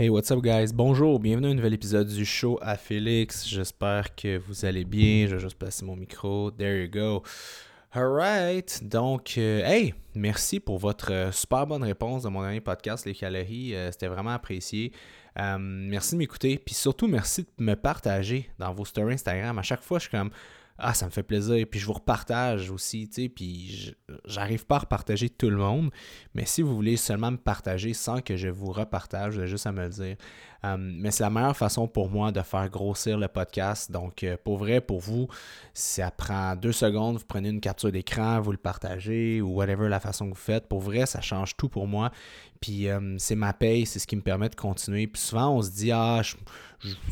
Hey, what's up, guys? Bonjour, bienvenue à un nouvel épisode du show à Félix. J'espère que vous allez bien. Je vais juste passer mon micro. There you go. Alright, donc, euh, hey, merci pour votre euh, super bonne réponse de mon dernier podcast, Les Calories. Euh, c'était vraiment apprécié. merci de m'écouter, puis surtout merci de me partager dans vos stories Instagram. À chaque fois, je suis comme, ah, ça me fait plaisir. Puis je vous repartage aussi, tu sais. Puis j'arrive pas à repartager tout le monde. Mais si vous voulez seulement me partager sans que je vous repartage, vous avez juste à me le dire. Euh, mais c'est la meilleure façon pour moi de faire grossir le podcast. Donc, euh, pour vrai, pour vous, ça prend deux secondes, vous prenez une capture d'écran, vous le partagez ou whatever la façon que vous faites. Pour vrai, ça change tout pour moi. Puis euh, c'est ma paye, c'est ce qui me permet de continuer. Puis souvent, on se dit, ah,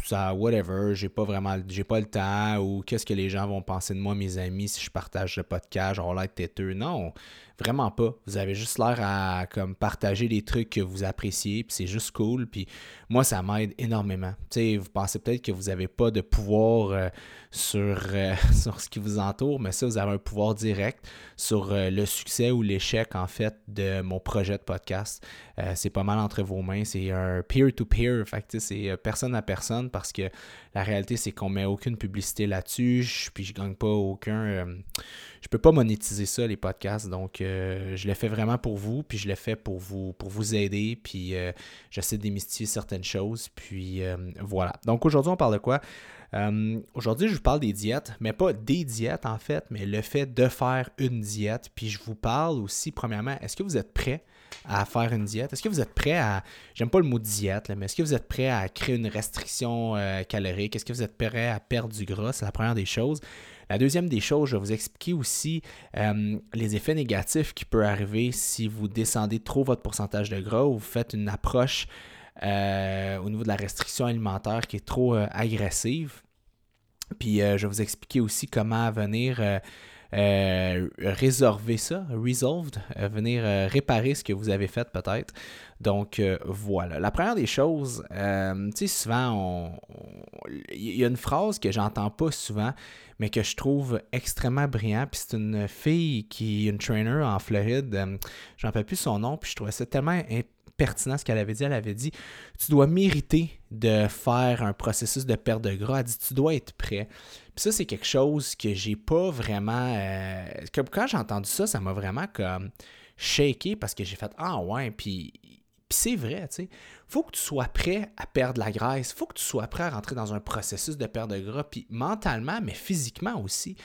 ça, whatever, j'ai pas vraiment, j'ai pas le temps, ou qu'est-ce que les gens vont penser de moi, mes amis, si je partage le podcast, genre l'air têteux. Non, Vraiment pas. Vous avez juste l'air à comme partager des trucs que vous appréciez, puis c'est juste cool. Puis moi, ça m'aide énormément. Vous pensez peut-être que vous n'avez pas de pouvoir euh, sur, euh, sur ce qui vous entoure, mais ça, vous avez un pouvoir direct sur euh, le succès ou l'échec, en fait, de mon projet de podcast. c'est pas mal entre vos mains. C'est un peer-to-peer. -peer, fait c'est personne à personne parce que la réalité, c'est qu'on met aucune publicité là-dessus, puis je gagne pas aucun je peux pas monétiser ça, les podcasts. Donc, euh, je le fais vraiment pour vous, puis je le fais pour vous, pour vous aider, puis euh, j'essaie de démystifier certaines choses. Puis euh, voilà. Donc, aujourd'hui, on parle de quoi? aujourd'hui, je vous parle des diètes, mais pas des diètes en fait, mais le fait de faire une diète. Puis je vous parle aussi, premièrement, est-ce que vous êtes prêt à faire une diète? Est-ce que vous êtes prêt à, j'aime pas le mot diète, mais est-ce que vous êtes prêt à créer une restriction calorique? Est-ce que vous êtes prêt à perdre du gras? C'est la première des choses. La deuxième des choses, je vais vous expliquer aussi euh, les effets négatifs qui peuvent arriver si vous descendez trop votre pourcentage de gras ou vous faites une approche euh, au niveau de la restriction alimentaire qui est trop euh, agressive. Puis je vais vous expliquer aussi comment venir résorber ça, resolved, venir réparer ce que vous avez fait peut-être. Donc voilà. La première des choses, tu sais, souvent, il y a une phrase que j'entends pas souvent, mais que je trouve extrêmement brillant. Puis c'est une fille qui est une trainer en Floride, euh, j'en rappelle plus son nom, puis je trouvais ça tellement pertinent ce qu'elle avait dit. Elle avait dit Tu dois mériter de faire un processus de perte de gras. Elle dit Tu dois être prêt. Puis ça, c'est quelque chose que j'ai pas vraiment. Euh, quand j'ai entendu ça, ça m'a vraiment comme shaké parce que j'ai fait Ah ouais, puis c'est vrai, tu sais. Faut que tu sois prêt à perdre la graisse. Faut que tu sois prêt à rentrer dans un processus de perte de gras, puis mentalement, mais physiquement aussi.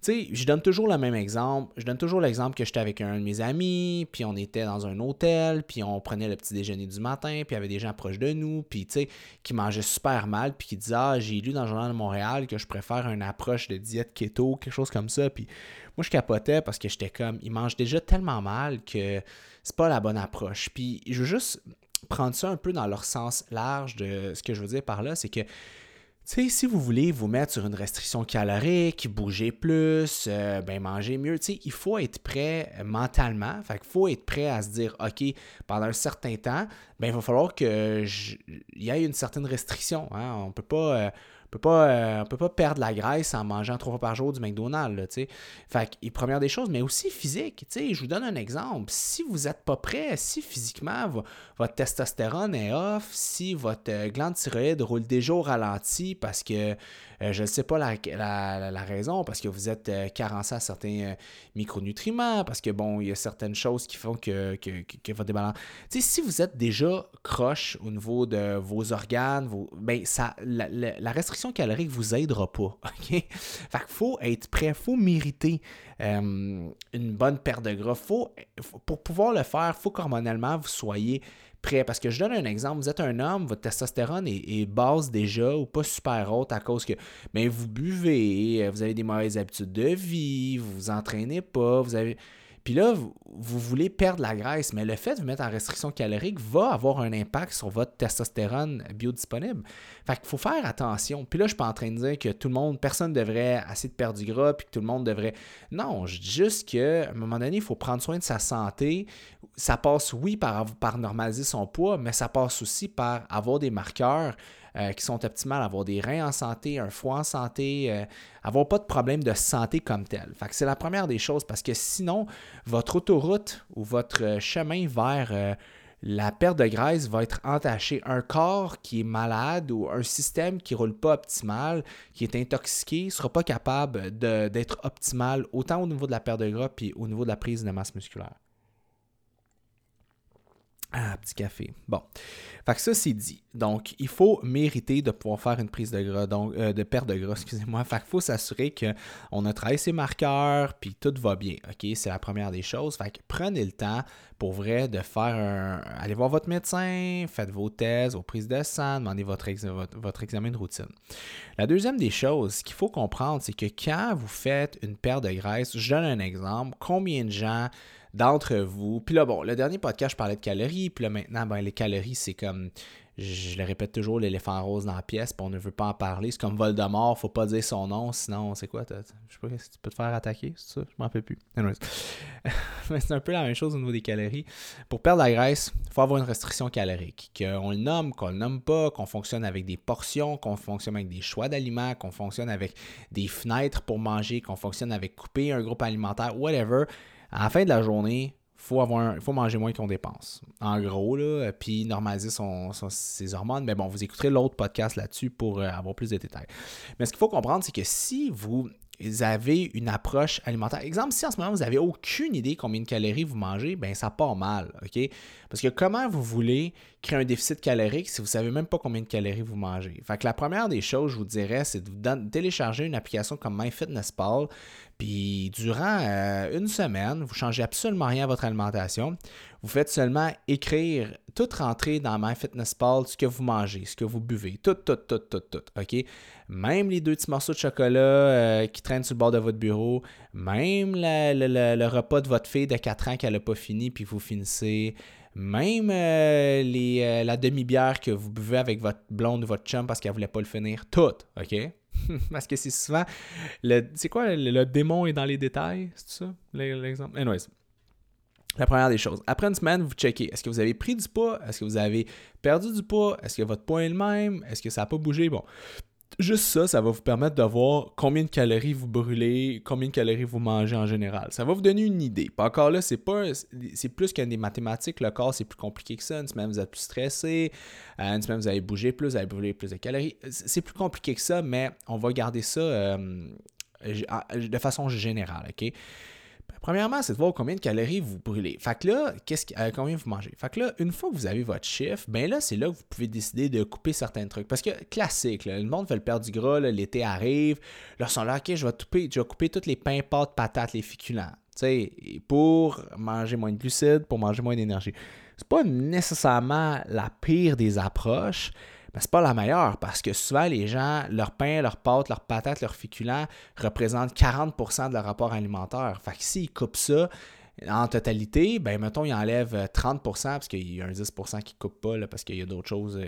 Sais, je donne toujours le même exemple. Je donne toujours l'exemple que j'étais avec un de mes amis, puis on était dans un hôtel, puis on prenait le petit déjeuner du matin, puis il y avait des gens proches de nous, puis tu sais, qui mangeaient super mal, puis qui disaient Ah, j'ai lu dans le Journal de Montréal que je préfère une approche de diète keto, quelque chose comme ça. Puis moi, je capotais parce que j'étais comme Ils mangent déjà tellement mal que c'est pas la bonne approche. Puis je veux juste prendre ça un peu dans leur sens large de ce que je veux dire par là, c'est que sais, si vous voulez vous mettre sur une restriction calorique, bouger plus, euh, ben manger mieux, tu il faut être prêt mentalement. Fait qu'il faut être prêt à se dire, OK, pendant un certain temps, ben il va falloir qu'il y ait une certaine restriction. Hein? On peut pas. Euh, peut pas, euh, peut pas perdre la graisse en mangeant trois fois par jour du McDonald's. Là, fait que, première des choses, mais aussi physique. Je vous donne un exemple. Si vous n'êtes pas prêt, si physiquement votre testostérone est off, si votre euh, glande thyroïde roule déjà au ralenti parce que euh, je ne sais pas la, raison, parce que vous êtes carencé à certains micronutriments, parce que bon, il y a certaines choses qui font que, que, que, votre débalance. si vous êtes déjà croche au niveau de vos organes, ben, ça, la restriction calorique vous aidera pas. OK? Fait qu'il faut être prêt, faut mériter euh, une bonne perte de gras. Faut, pour pouvoir le faire, il faut qu'hormonalement, vous soyez prêt. Parce que je donne un exemple, vous êtes un homme, votre testostérone est, basse déjà ou pas super haute à cause que ben, vous buvez, vous avez des mauvaises habitudes de vie, vous vous entraînez pas, vous avez puis là, vous, voulez perdre la graisse, mais le fait de vous mettre en restriction calorique va avoir un impact sur votre testostérone biodisponible. Fait qu'il faut faire attention. Puis là, je suis pas en train de dire que tout le monde, personne devrait essayer de perdre du gras, puis que tout le monde devrait. Non, je dis juste qu'à un moment donné, il faut prendre soin de sa santé. Ça passe, oui, par, par normaliser son poids, mais ça passe aussi par avoir des marqueurs euh, qui sont optimales, avoir des reins en santé, un foie en santé, euh, avoir pas de problème de santé comme tel. Fait c'est la première des choses parce que sinon, votre autoroute ou votre chemin vers euh, la perte de graisse va être entachée. Un corps qui est malade ou un système qui ne roule pas optimal, qui est intoxiqué, ne sera pas capable d'être optimal autant au niveau de la perte de gras puis au niveau de la prise de masse musculaire. Ah, petit café. Bon. Fait que ça, c'est dit. Donc, il faut mériter de pouvoir faire une prise de gras, donc euh, de perte de gras, excusez-moi. Fait qu'il faut s'assurer qu'on a travaillé ses marqueurs, puis tout va bien. OK? C'est la première des choses. Fait que prenez le temps, pour vrai, de faire un. Allez voir votre médecin, faites vos thèses, vos prises de sang, demandez votre, examen de routine. La deuxième des choses qu'il faut comprendre, c'est que quand vous faites une perte de graisse, je donne un exemple, combien de gens d'entre vous. Puis là, bon, le dernier podcast, je parlais de calories. Puis là, maintenant, ben, les calories, c'est comme. Je le répète toujours, l'éléphant rose dans la pièce, puis on ne veut pas en parler. C'est comme Voldemort, faut pas dire son nom, sinon, c'est quoi Je sais pas si tu peux te faire attaquer, c'est ça? Je m'en fais plus. Mais c'est un peu la même chose au niveau des calories. Pour perdre la graisse, il faut avoir une restriction calorique. Qu'on le nomme, qu'on le nomme pas, qu'on fonctionne avec des portions, qu'on fonctionne avec des choix d'aliments, qu'on fonctionne avec des fenêtres pour manger, qu'on fonctionne avec couper un groupe alimentaire, whatever à la fin de la journée, faut avoir faut manger moins qu'on dépense. En gros, là, puis normaliser son, ses hormones. Mais bon, vous écouterez l'autre podcast là-dessus pour euh, avoir plus de détails. Mais ce qu'il faut comprendre, c'est que si vous avez une approche alimentaire. Exemple, si en ce moment vous n'avez aucune idée combien de calories vous mangez, ben ça part mal, OK? Parce que comment vous voulez créer un déficit calorique si vous ne savez même pas combien de calories vous mangez? Fait que la première des choses, je vous dirais, c'est de télécharger une application comme MyFitnessPal, puis durant euh, une semaine, vous changez absolument rien à votre alimentation. Vous faites seulement écrire, tout rentrer dans MyFitnessPal, ce que vous mangez, ce que vous buvez, tout, tout, tout, tout, tout, OK? Même les deux petits morceaux de chocolat euh, qui traînent sur le bord de votre bureau, même le, repas de votre fille de 4 ans qu'elle n'a pas fini, puis vous finissez, même euh, la demi-bière que vous buvez avec votre blonde ou votre chum parce qu'elle ne voulait pas le finir, tout, OK? Parce que c'est souvent. C'est quoi le, démon est dans les détails C'est ça l'exemple? Anyways. La première des choses. Après une semaine, vous checkez. Est-ce que vous avez pris du poids? Est-ce que vous avez perdu du poids? Est-ce que votre poids est le même? Est-ce que ça n'a pas bougé? Bon. Juste ça, ça va vous permettre de voir combien de calories vous brûlez, combien de calories vous mangez en général. Ça va vous donner une idée. Pas encore là, c'est pas c'est plus qu'un des mathématiques. Le corps, c'est plus compliqué que ça. Une semaine, vous êtes plus stressé. Euh, une semaine, vous allez bouger plus, vous allez brûler plus de calories. C'est plus compliqué que ça, mais on va garder ça euh, de façon générale. OK? Premièrement, c'est de voir combien de calories vous brûlez. Fait que là, qu'est-ce euh, combien vous mangez? Fait que là, une fois que vous avez votre chiffre, ben là, c'est là que vous pouvez décider de couper certains trucs. Parce que classique, le monde veut le perdre du gras, l'été arrive. Là, ils sont là, ok, je vais, couper, je couper tous les pains, pâtes, patates, les féculents. Tu sais, pour manger moins de glucides, pour manger moins d'énergie. C'est pas nécessairement la pire des approches, mais c'est pas la meilleure parce que souvent les gens, leur pain, leurs pâtes, leurs patates, leurs féculents représentent 40% de leur rapport alimentaire. Fait que s'ils coupent ça, en totalité, ben mettons, il enlève 30% parce qu'il y a un 10% qui ne coupe pas parce qu'il y a d'autres choses. Euh,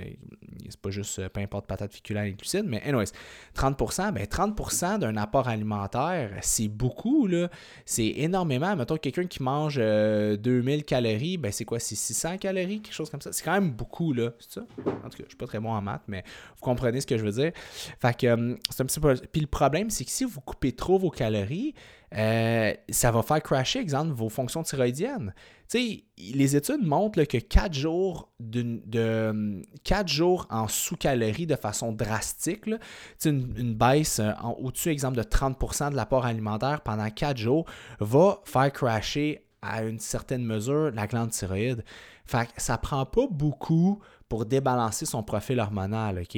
c'est pas juste euh, peu importe patate féculent et glucides, mais anyways, 30% ben 30% d'un apport alimentaire, c'est beaucoup, là. C'est énormément. Mettons, quelqu'un qui mange 2000 euh, calories, ben c'est quoi? C'est 600 calories, quelque chose comme ça? C'est quand même beaucoup, là. C'est ça? En tout cas, je suis pas très bon en maths, mais vous comprenez ce que je veux dire. Fait que c'est un petit peu... Puis le problème, c'est que si vous coupez trop vos calories, euh, ça va faire crasher, exemple, vos fonctions thyroïdiennes. les études montrent que 4 jours, de, 4 jours en sous-calories de façon drastique, là, une, une, baisse euh, au-dessus, exemple, de 30% de l'apport alimentaire pendant 4 jours, va faire crasher à une certaine mesure la glande thyroïde. Fait que ça prend pas beaucoup pour débalancer son profil hormonal, OK?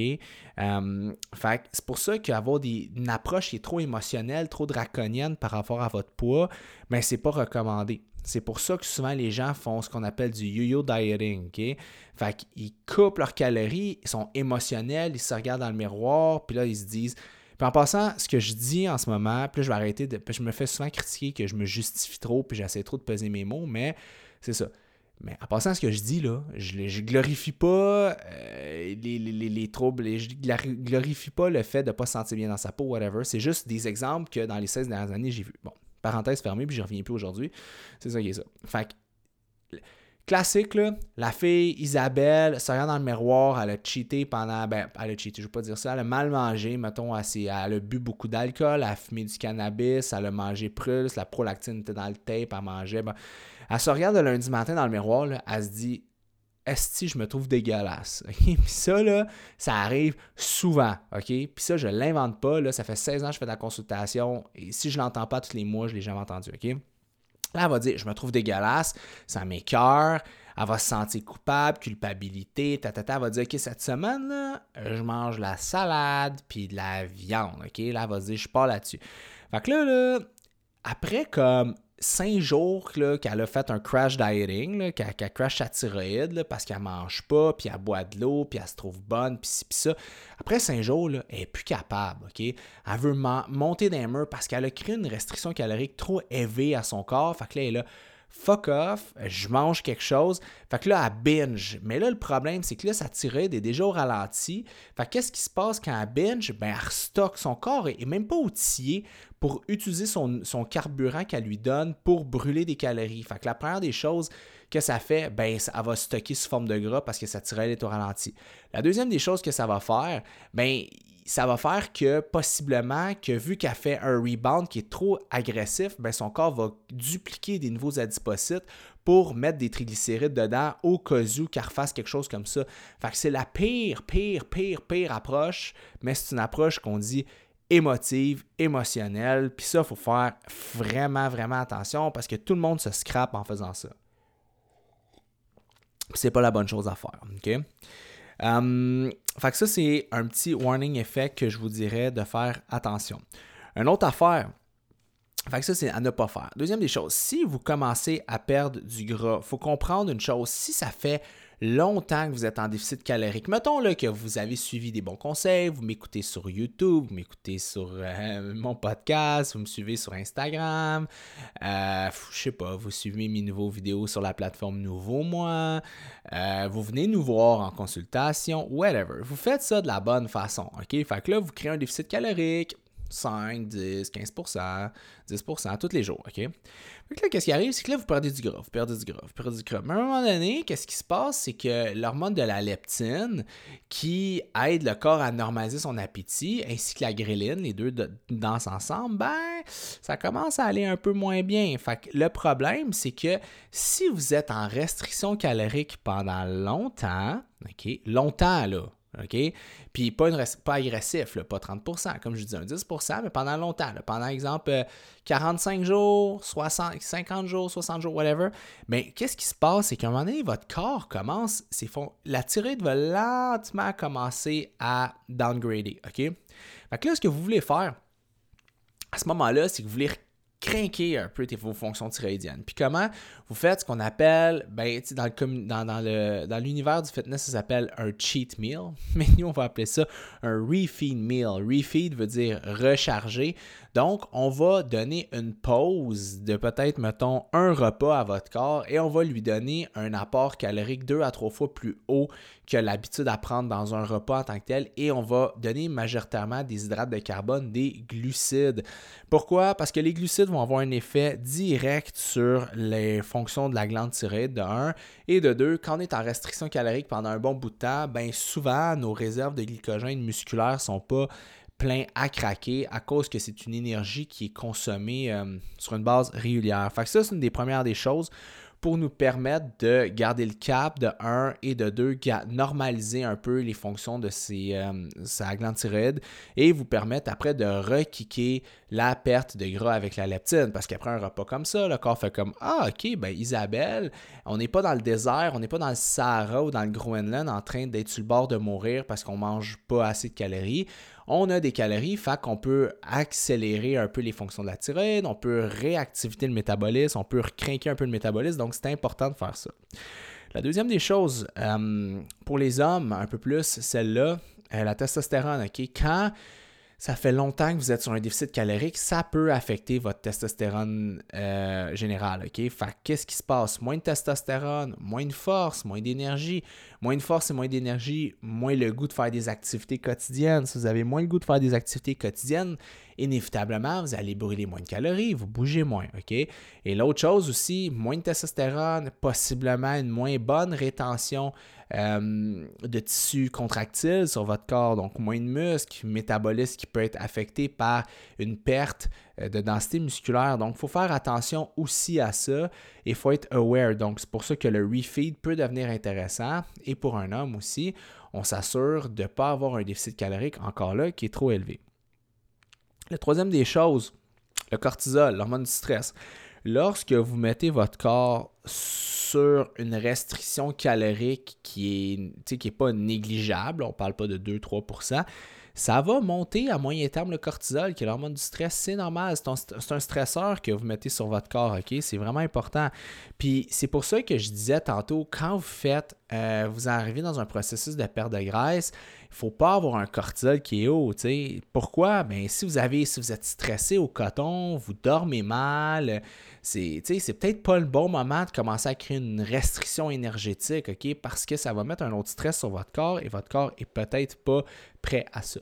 Euh, fait c'est pour ça qu'avoir une approche qui est trop émotionnelle, trop draconienne par rapport à votre poids, mais ben, c'est pas recommandé. C'est pour ça que souvent les gens font ce qu'on appelle du yo-yo dieting, OK? Fait qu'ils coupent leurs calories, ils sont émotionnels, ils se regardent dans le miroir, puis là, ils se disent... Puis en passant, ce que je dis en ce moment, puis je vais arrêter de... je me fais souvent critiquer que je me justifie trop, puis j'essaie trop de peser mes mots, mais c'est ça. Mais en passant à ce que je dis, là, je ne glorifie pas euh, les, les, les, troubles, je glorifie pas le fait de ne pas se sentir bien dans sa peau, whatever. C'est juste des exemples que dans les 16 dernières années, j'ai vu. Bon, parenthèse fermée, puis je reviens plus aujourd'hui. C'est ça qui est ça. Fait que, classique, là, la fille Isabelle se regarde dans le miroir, elle a cheaté pendant. Ben, elle a cheaté, je ne veux pas dire ça. Elle a mal mangé, mettons, elle, elle a bu beaucoup d'alcool, elle a fumé du cannabis, elle a mangé plus, la prolactine était dans le tape, elle mangeait. Ben, elle se regarde le lundi matin dans le miroir, elle se dit esti, je me trouve dégueulasse. Puis ça, là, ça arrive souvent. OK? Puis ça, je l'invente pas. Là, ça fait 16 ans que je fais de la consultation. Et si je l'entends pas tous les mois, je l'ai jamais entendu. OK? Là, elle va dire, je me trouve dégueulasse, ça m'écœure. Elle va se sentir coupable, culpabilité, ta, ta, ta. Elle va dire, OK, cette semaine, là, je mange la salade puis de la viande. Là, elle va dire, je pars là-dessus. Fait que là, là, après comme cinq jours qu'elle a fait un crash dieting, qu'elle a crash sa thyroïde parce qu'elle mange pas, puis elle boit de l'eau, puis elle se trouve bonne, puis ci, puis ça. Après cinq jours, elle est plus capable, OK? Elle veut monter d'un mur parce qu'elle a créé une restriction calorique trop élevée à son corps. Fait que là, elle là, fuck off, je mange quelque chose. Fait que là, elle binge. Mais là, le problème, c'est que là, sa thyroïde est déjà au ralenti. Fait qu'est-ce qui se passe quand elle binge? Ben, elle stocke. Son corps et même pas outillé pour utiliser son, carburant qu'elle lui donne pour brûler des calories. Fait que la première des choses que ça fait, ben, elle va stocker sous forme de gras parce que sa thyroïde est au ralenti. La deuxième des choses que ça va faire, ben, ça va faire que possiblement que vu qu'elle fait un rebound qui est trop agressif, ben son corps va dupliquer des nouveaux adipocytes pour mettre des triglycérides dedans au cas où qu'elle refasse quelque chose comme ça. Fait que c'est la pire, pire, pire, pire approche, mais c'est une approche qu'on dit émotive, émotionnelle. Puis ça, il faut faire vraiment, vraiment attention parce que tout le monde se scrape en faisant ça. C'est pas la bonne chose à faire. OK? Um, fait que ça, c'est un petit warning effect que je vous dirais de faire attention. Une autre affaire, fait que ça, c'est à ne pas faire. Deuxième des choses, si vous commencez à perdre du gras, il faut comprendre une chose. Si ça fait longtemps que vous êtes en déficit calorique, mettons là, que vous avez suivi des bons conseils, vous m'écoutez sur YouTube, vous m'écoutez sur euh, mon podcast, vous me suivez sur Instagram, euh, je sais pas, vous suivez mes nouveaux vidéos sur la plateforme Nouveau Moi, euh, vous venez nous voir en consultation, whatever. Vous faites ça de la bonne façon, ok? Fait que là, vous créez un déficit calorique, 5, 10, 15% 10% tous les jours, OK? Que là, qu'est-ce qui arrive? C'est que là, vous perdez du gras, vous perdez du gras, vous perdez du gras. Mais à un moment donné, qu'est-ce qui se passe? C'est que l'hormone de la leptine, qui aide le corps à normaliser son appétit, ainsi que la gréline, les deux dansent ensemble, ben, ça commence à aller un peu moins bien. Fait que le problème, c'est que si vous êtes en restriction calorique pendant longtemps, OK? Longtemps, là, OK? Puis pas, une, pas agressif, pas 30% comme je dis, un 10% mais pendant longtemps. pendant, exemple, 45 euh, jours, 60, 50 jours, 60 jours, whatever. Mais qu'est-ce qui se passe? C'est qu'à un moment donné, votre corps commence, la thyroïde va lentement commencer à downgrader. OK? Fait que là, ce que vous voulez faire, à ce moment-là, c'est que vous voulez craquer un peu vos fonctions thyroïdiennes. Puis comment vous faites ce qu'on appelle, ben, dans, dans, dans l'univers du fitness, ça s'appelle un cheat meal, mais nous, on va appeler ça un refeed meal. Refeed veut dire recharger. Donc, on va donner une pause de peut-être, mettons, un repas à votre corps et on va lui donner un apport calorique deux à trois fois plus haut que l'habitude à prendre dans un repas en tant que tel et on va donner majoritairement des hydrates de carbone, des glucides. Pourquoi? Parce que les glucides vont avoir un effet direct sur les fonctions de la glande thyroïde, de un, et de deux, quand on est en restriction calorique pendant un bon bout de temps, bien souvent nos réserves de glycogène musculaire sont pas plein à craquer à cause que c'est une énergie qui est consommée euh, sur une base régulière. Fait que ça, c'est une des premières des choses pour nous permettre de garder le cap de 1 et de 2, normaliser un peu les fonctions de ces, euh, sa glande thyroïde et vous permettre après de requiquer la perte de gras avec la leptine. Parce qu'après un repas comme ça, le corps fait comme Ah, ok, ben Isabelle, on n'est pas dans le désert, on n'est pas dans le Sahara ou dans le Groenland en train d'être sur le bord de mourir parce qu'on mange pas assez de calories on a des calories, fait qu'on peut accélérer un peu les fonctions de la thyroïde, on peut réactiver le métabolisme, on peut recrinquer un peu le métabolisme, donc c'est important de faire ça. La deuxième des choses, euh, pour les hommes, un peu plus, celle-là, euh, la testostérone, OK? Quand ça fait longtemps que vous êtes sur un déficit calorique, ça peut affecter votre testostérone euh, générale. OK? Fait qu'est-ce qui se passe? Moins de testostérone, moins de force, moins d'énergie. Moins de force et moins d'énergie, moins le goût de faire des activités quotidiennes. Si vous avez moins le goût de faire des activités quotidiennes, inévitablement, vous allez brûler moins de calories, vous bougez moins. Et l'autre chose aussi, moins de testostérone, possiblement une moins bonne rétention euh, de tissu contractile sur votre corps, donc moins de muscles, métabolisme qui peut être affecté par une perte euh, de densité musculaire. Donc, il faut faire attention aussi à ça et il faut être aware. Donc, c'est pour ça que le refeed peut devenir intéressant. Et pour un homme aussi, on s'assure de ne pas avoir un déficit calorique encore là qui est trop élevé. La troisième des choses, le cortisol, l'hormone du stress. Lorsque vous mettez votre corps sur une restriction calorique qui n'est pas négligeable, on ne parle pas de 2-3%, ça va monter à moyen terme le cortisol, qui est l'hormone du stress. C'est normal, c'est un, stresseur que vous mettez sur votre corps, OK? C'est vraiment important. Puis c'est pour ça que je disais tantôt, quand vous faites, euh, vous arrivez dans un processus de perte de graisse, il ne faut pas avoir un cortisol qui est haut. Pourquoi? Bien, si vous avez, si vous êtes stressé au coton, vous dormez mal, c'est, peut-être pas le bon moment de commencer à créer une restriction énergétique, OK? Parce que ça va mettre un autre stress sur votre corps et votre corps est peut-être pas prêt à ça.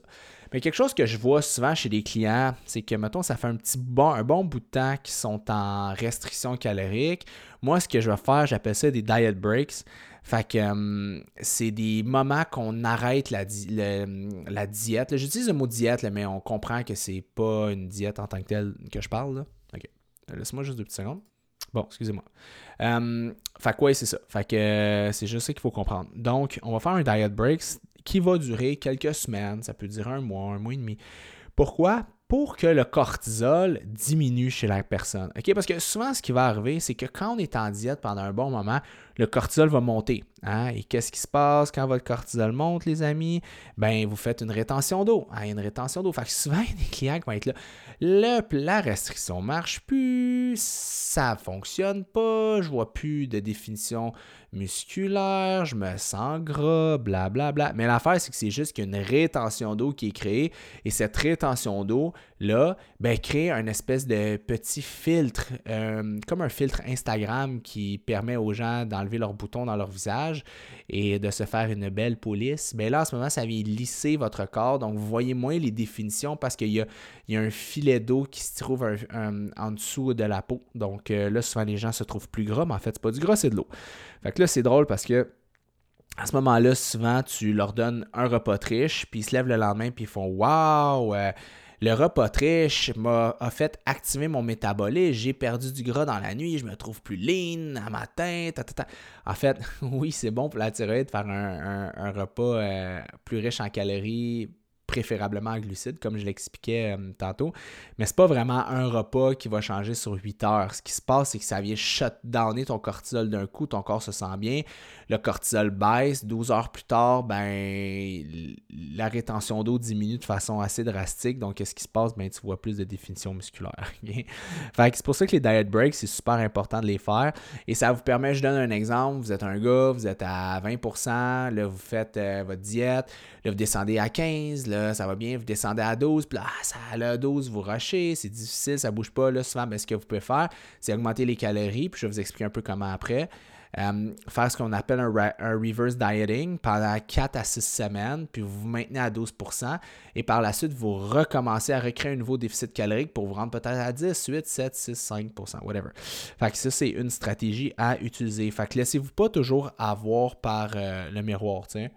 Mais quelque chose que je vois souvent chez les clients, c'est que, mettons, ça fait un petit bon, un bon bout de temps qu'ils sont en restriction calorique. Moi, ce que je vais faire, j'appelle ça des diet breaks. Fait que hum, c'est des moments qu'on arrête la, la diète. J'utilise le mot diète, mais on comprend que c'est pas une diète en tant que telle que je parle. OK. Laisse-moi juste deux petites secondes. Bon, excusez-moi. Hum, fait que ouais, c'est ça. Fait que euh, c'est juste ça qu'il faut comprendre. Donc, on va faire un diet break qui va durer quelques semaines. Ça peut durer un mois, un mois et demi. Pourquoi? pour que le cortisol diminue chez la personne. OK? Parce que souvent, ce qui va arriver, c'est que quand on est en diète pendant un bon moment, le cortisol va monter. Hein? Et qu'est-ce qui se passe quand votre cortisol monte, les amis? Ben, vous faites une rétention d'eau. Hein? Une rétention d'eau. Fait que souvent, il y a des clients qui vont être là. Le, la restriction marche plus, ça fonctionne pas, je vois plus de définition musculaire, je me sens gras, blablabla. Bla, bla. Mais l'affaire, c'est que c'est juste qu'il y a une rétention d'eau qui est créée et cette rétention d'eau, là, ben, crée un espèce de petit filtre, euh, comme un filtre Instagram qui permet aux gens d'enlever leurs boutons dans leur visage et de se faire une belle police. Ben là, en ce moment, ça vient lisser votre corps, donc vous voyez moins les définitions parce qu'il y a, un filet d'eau qui se trouve en dessous de la peau. Donc euh, là, souvent, les gens se trouvent plus gras, mais en fait, c'est pas du gras, c'est de l'eau. Fait que là, c'est drôle parce que à ce moment-là, souvent, tu leur donnes un repas triche, puis ils se lèvent le lendemain, puis ils font Waouh, le repas triche m'a fait activer mon métabolisme. J'ai perdu du gras dans la nuit. Je me trouve plus lean à matin. En fait, oui, c'est bon pour la thyroïde de faire un, repas euh, plus riche en calories, préférablement en glucides, comme je l'expliquais euh, tantôt. Mais c'est pas vraiment un repas qui va changer sur 8 heures. Ce qui se passe, c'est que ça vient shutdowner ton cortisol d'un coup, ton corps se sent bien, le cortisol baisse, 12 heures plus tard, ben la rétention d'eau diminue de façon assez drastique. Donc, qu'est-ce qui se passe? Ben, tu vois plus de définition musculaire. fait c'est pour ça que les diet breaks, c'est super important de les faire. Et ça vous permet, je donne un exemple, vous êtes un gars, vous êtes à 20%, là, vous faites euh, votre diète, là, vous descendez à 15, là, ça va bien, vous descendez à 12, puis là, ah, ça, à 12, vous rushez, c'est difficile, ça bouge pas, là, souvent, ben, ce que vous pouvez faire, c'est augmenter les calories, puis je vais vous expliquer un peu comment après. Euh, faire ce qu'on appelle un, reverse dieting pendant 4 à 6 semaines, puis vous vous maintenez à 12% et par la suite, vous recommencez à recréer un nouveau déficit calorique pour vous rendre peut-être à 10, 8, 7, 6, 5% whatever. Fait que ça, c'est une stratégie à utiliser. Fait que laissez-vous pas toujours avoir par euh, le miroir, tiens.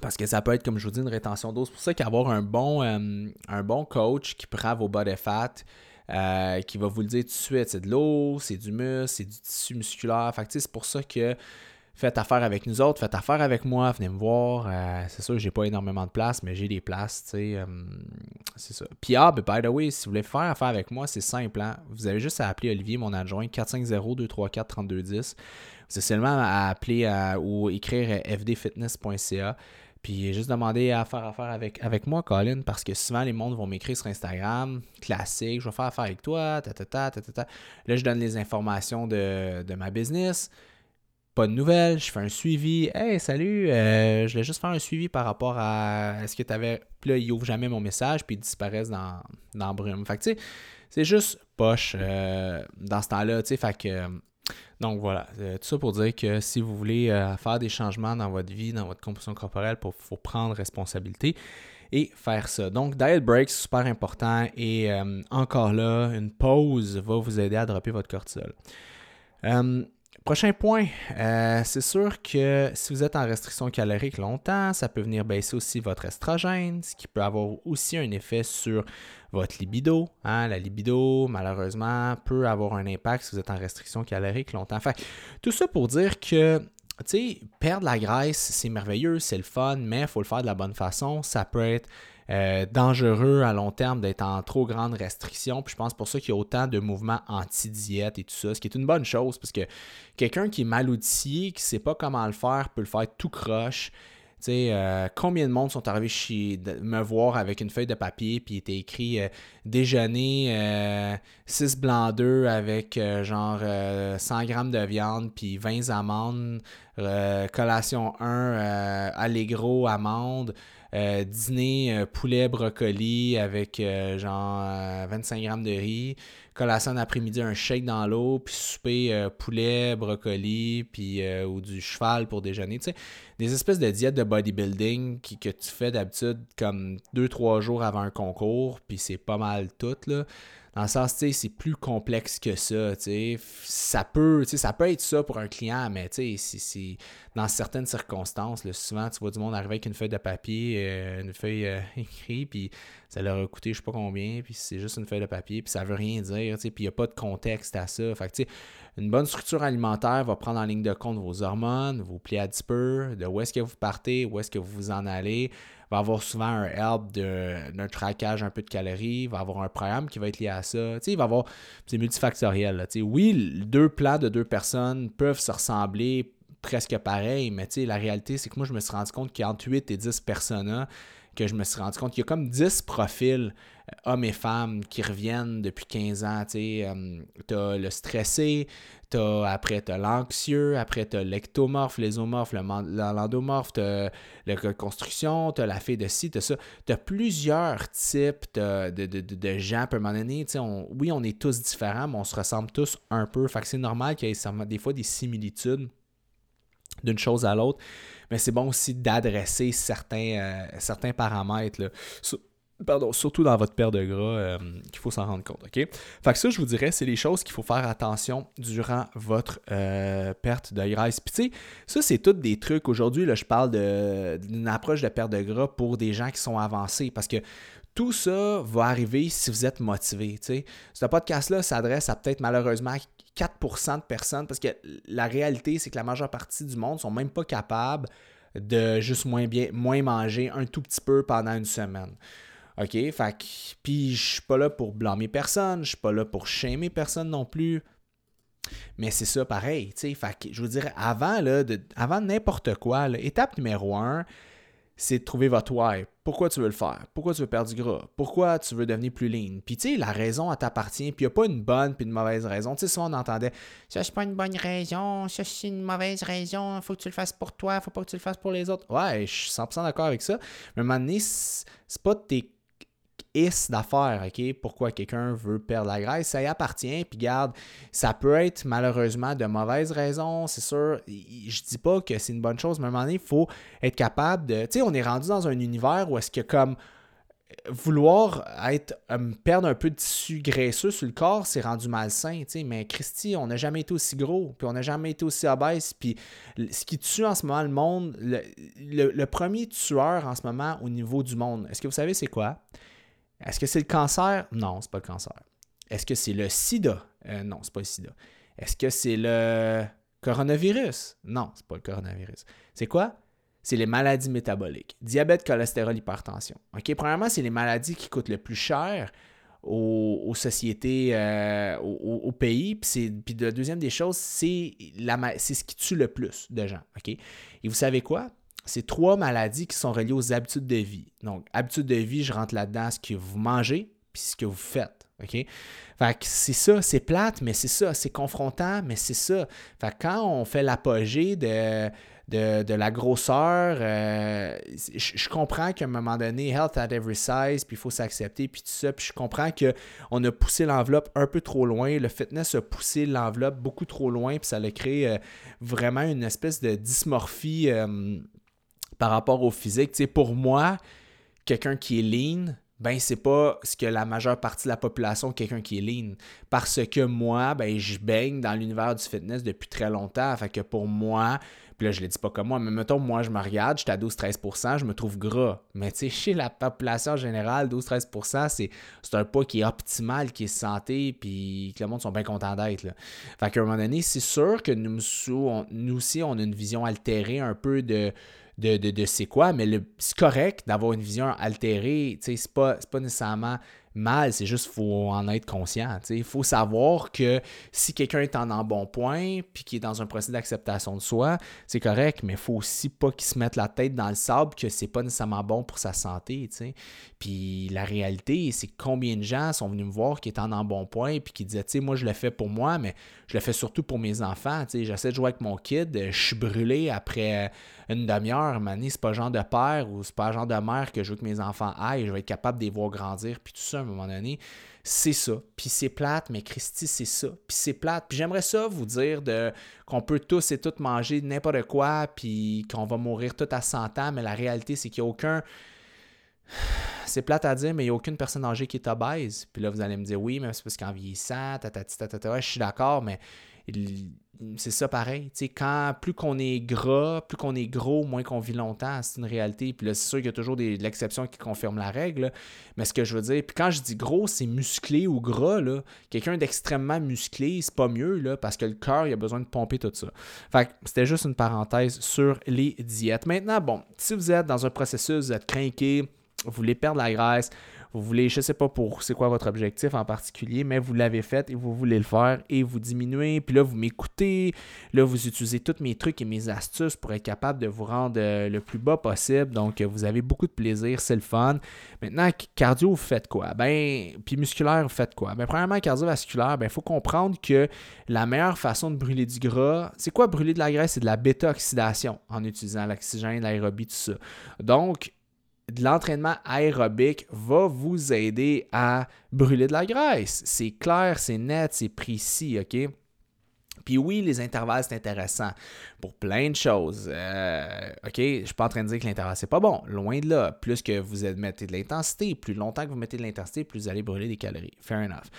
Parce que ça peut être, comme je vous dis, une rétention d'eau. C'est pour ça qu'avoir un bon, euh, un bon coach qui prend vos body fat, euh, qui va vous le dire tout de suite, c'est de l'eau, c'est du muscle, c'est du tissu musculaire. Fait c'est pour ça que faites affaire avec nous autres, faites affaire avec moi, venez me voir. Euh, c'est sûr j'ai pas énormément de place, mais j'ai des places, c'est ça. Puis, ah, ben, by the way, si vous voulez faire affaire avec moi, c'est simple. Hein. Vous avez juste à appeler Olivier, mon adjoint, 450-234-3210. C'est seulement à appeler ou écrire fdfitness.ca. Puis juste demander à faire affaire avec, avec moi, Colin, parce que souvent les mondes vont m'écrire sur Instagram, classique, je vais faire affaire avec toi, ta, ta, ta, ta, ta, Là, je donne les informations de, ma business. Pas de nouvelles, je fais un suivi. Hey, salut, euh, je vais juste faire un suivi par rapport à est-ce que tu avais. Puis là, ils ouvrent jamais mon message, puis ils disparaissent dans, dans brume. Fait que tu sais, c'est juste poche euh, dans ce temps-là, tu sais. Fait que donc voilà, euh, tout ça pour dire que si vous voulez euh, faire des changements dans votre vie, dans votre composition corporelle, il faut prendre responsabilité et faire ça. Donc, diet break, super important et euh, encore là, une pause va vous aider à dropper votre cortisol. Prochain point, euh, c'est sûr que si vous êtes en restriction calorique longtemps, ça peut venir baisser aussi votre estrogène, ce qui peut avoir aussi un effet sur votre libido. Hein. La libido, malheureusement, peut avoir un impact si vous êtes en restriction calorique longtemps. Fait, tout ça pour dire que perdre la graisse, c'est merveilleux, c'est le fun, mais il faut le faire de la bonne façon. Ça peut être euh, dangereux à long terme d'être en trop grande restriction. Puis je pense pour ça qu'il y a autant de mouvements anti-diète et tout ça, ce qui est une bonne chose parce que quelqu'un qui est mal outillé, qui ne sait pas comment le faire, peut le faire tout croche. Tu sais, euh, combien de monde sont arrivés chez me voir avec une feuille de papier, puis il était écrit euh, déjeuner 6 blancs d'œufs avec genre 100 grammes de viande, puis 20 amandes, collation 1 allegro amandes. Euh, dîner euh, poulet brocoli avec euh, genre 25 grammes de riz, collation d'après-midi un shake dans l'eau, puis souper poulet, brocoli, puis ou du cheval pour déjeuner. Tu sais, des espèces de diètes de bodybuilding que tu fais d'habitude comme 2-3 jours avant un concours, puis c'est pas mal tout là. Le sens, c'est plus complexe que ça. Ça peut, ça peut être ça pour un client, mais c'est dans certaines circonstances, souvent, tu vois du monde arriver avec une feuille de papier, euh, une feuille euh, écrite, puis ça leur a coûté je sais pas combien, puis c'est juste une feuille de papier, puis ça veut rien dire, puis il n'y a pas de contexte à ça. Fait une bonne structure alimentaire va prendre en ligne de compte vos hormones, vos plis adipeux, de où est-ce que vous partez, où est-ce que vous vous en allez, va avoir souvent un help d'un traquage un peu de calories, va avoir un programme qui va être lié à ça. il va avoir, c'est multifactoriel. oui, deux plats de deux personnes peuvent se ressembler presque pareil, mais la réalité, c'est que moi, je me suis rendu compte qu'entre 8 et 10 personnes, que je me suis rendu compte qu'il y a comme 10 profils hommes et femmes qui reviennent depuis 15 ans. Tu euh, as le stressé, as, après tu as l'anxieux, après tu as l'ectomorphe, l'ésomorphe, l'endomorphe, tu as la construction, tu as la fille de ci, tu ça. Tu as plusieurs types de, de, de, gens à un moment donné. oui, on est tous différents, mais on se ressemble tous un peu. Fait que c'est normal qu'il y ait des fois des similitudes d'une chose à l'autre mais c'est bon aussi d'adresser certains, euh, certains paramètres. Pardon, surtout dans votre paire de gras, euh, qu'il faut s'en rendre compte. OK? Fait que ça, je vous dirais, c'est les choses qu'il faut faire attention durant votre euh, perte de graisse. Puis tu sais, ça, c'est tous des trucs. Aujourd'hui, là, je parle d'une approche de perte de gras pour des gens qui sont avancés. Parce que tout ça va arriver si vous êtes motivé. sais. Ce podcast-là s'adresse à peut-être malheureusement 4% de personnes, parce que la réalité, c'est que la majeure partie du monde sont même pas capables de juste moins bien moins manger un tout petit peu pendant une semaine. OK? Fait puis je suis pas là pour blâmer personne, je suis pas là pour shamer personne non plus. Mais c'est ça pareil, tu sais. Je vous dirais, avant, là, de, avant n'importe quoi, étape numéro un, c'est de trouver votre why. Pourquoi tu veux le faire? Pourquoi tu veux perdre du gras? Pourquoi tu veux devenir plus lean? Puis tu sais, la raison, elle t'appartient. Puis il n'y a pas une bonne puis une mauvaise raison. Tu sais, souvent on entendait Ça, c'est pas une bonne raison. Ça, c'est une mauvaise raison. Faut que tu le fasses pour toi. Faut pas que tu le fasses pour les autres. Ouais, je suis 100% d'accord avec ça. Mais à un moment donné, c'est pas tes d'affaires, OK? Pourquoi quelqu'un veut perdre la graisse, ça y appartient. Puis garde, ça peut être malheureusement de mauvaises raisons, c'est sûr. Je dis pas que c'est une bonne chose, mais à un moment donné, il faut être capable de. Tu sais, on est rendu dans un univers où est-ce que comme vouloir être euh, perdre un peu de tissu graisseux sur le corps, c'est rendu malsain, tu sais, mais Christy, on n'a jamais été aussi gros, puis on n'a jamais été aussi obèse, puis ce qui tue en ce moment le monde, le premier tueur en ce moment au niveau du monde, est-ce que vous savez c'est quoi? Est-ce que c'est le cancer? Non, c'est pas le cancer. Est-ce que c'est le sida? Euh, non, c'est pas le sida. Est-ce que c'est le coronavirus? Non, c'est pas le coronavirus. C'est quoi? C'est les maladies métaboliques. Diabète, cholestérol, hypertension. OK? Premièrement, c'est les maladies qui coûtent le plus cher aux, sociétés, euh, au, pays. Puis, la deuxième des choses, c'est ce qui tue le plus de gens. Et vous savez quoi? C'est trois maladies qui sont reliées aux habitudes de vie. Donc, habitudes de vie, je rentre là-dedans ce que vous mangez puis ce que vous faites. OK? Fait que c'est ça, c'est plate, mais c'est ça, c'est confrontant, mais c'est ça. Fait que quand on fait l'apogée de, de, la grosseur, euh, je, comprends qu'à un moment donné, health at every size, puis il faut s'accepter, puis tout ça, puis je comprends qu'on a poussé l'enveloppe un peu trop loin, le fitness a poussé l'enveloppe beaucoup trop loin, puis ça a créé euh, vraiment une espèce de dysmorphie. Euh, par rapport au physique. Tu sais, pour moi, quelqu'un qui est lean, ben c'est pas ce que la majeure partie de la population, quelqu'un qui est lean. Parce que moi, ben je baigne dans l'univers du fitness depuis très longtemps. Fait que pour moi, puis là, je le dis pas comme moi, mais mettons, moi, je me regarde, j'étais à 12-13%, je me trouve gras. Mais tu sais, chez la population générale, 12-13%, c'est, un poids qui est optimal, qui est santé, puis que le monde sont bien contents d'être. Là. Fait qu'à un moment donné, c'est sûr que nous, nous aussi, on a une vision altérée un peu de de, de, c'est quoi, mais c'est correct d'avoir une vision altérée. C'est pas, pas nécessairement mal, c'est juste qu'il faut en être conscient. Il faut savoir que si quelqu'un est en, bon point puis qu'il est dans un processus d'acceptation de soi, c'est correct, mais il faut aussi pas qu'il se mette la tête dans le sable que c'est pas nécessairement bon pour sa santé. Puis la réalité, c'est combien de gens sont venus me voir qui étaient en, bon point puis qui disaient, moi je le fais pour moi, mais je le fais surtout pour mes enfants. J'essaie de jouer avec mon kid, je suis brûlé après une demi-heure, Mané, c'est pas genre de père ou c'est pas genre de mère que je veux que mes enfants aillent, je vais être capable de les voir grandir, puis tout ça, un moment donné, c'est ça. Puis c'est plate, mais Christy, c'est ça. Puis c'est plate. Puis j'aimerais ça vous dire de, qu'on peut tous et toutes manger n'importe quoi, puis qu'on va mourir tout à 100 ans, mais la réalité, c'est qu'il n'y a aucun... C'est plate à dire, mais il n'y a aucune personne âgée qui est obèse. Puis là, vous allez me dire, oui, mais c'est parce qu'en vieillissant, tatati, tatata, je suis d'accord, mais c'est ça pareil. quand plus qu'on est gras, plus qu'on est gros, moins qu'on vit longtemps, c'est une réalité. Puis là, c'est sûr qu'il y a toujours des, l'exception qui confirme la règle. Mais ce que je veux dire, puis quand je dis gros, c'est musclé ou gras. Là. Quelqu'un d'extrêmement musclé, c'est pas mieux là, parce que le cœur, il a besoin de pomper tout ça. Fait c'était juste une parenthèse sur les diètes. Maintenant, bon, si vous êtes dans un processus, vous êtes craqué, vous voulez perdre la graisse, vous voulez, je ne sais pas pour c'est quoi votre objectif en particulier, mais vous l'avez fait et vous voulez le faire et vous diminuez. Puis là, vous m'écoutez. Là, vous utilisez tous mes trucs et mes astuces pour être capable de vous rendre euh, le plus bas possible. Donc, vous avez beaucoup de plaisir, c'est le fun. Maintenant, cardio, vous faites quoi? Ben, puis musculaire, vous faites quoi? Ben, premièrement, cardiovasculaire, ben, il faut comprendre que la meilleure façon de brûler du gras, c'est quoi brûler de la graisse? C'est de la bêta-oxydation en utilisant l'oxygène, l'aérobie, tout ça. Donc, de l'entraînement aérobique va vous aider à brûler de la graisse. C'est clair, c'est net, c'est précis, OK? Puis oui, les intervalles, c'est intéressant pour plein de choses. Euh, OK, je ne suis pas en train de dire que l'intervalle, c'est pas bon. Loin de là. Plus que vous mettez de l'intensité, plus longtemps que vous mettez de l'intensité, plus vous allez brûler des calories. Fair enough.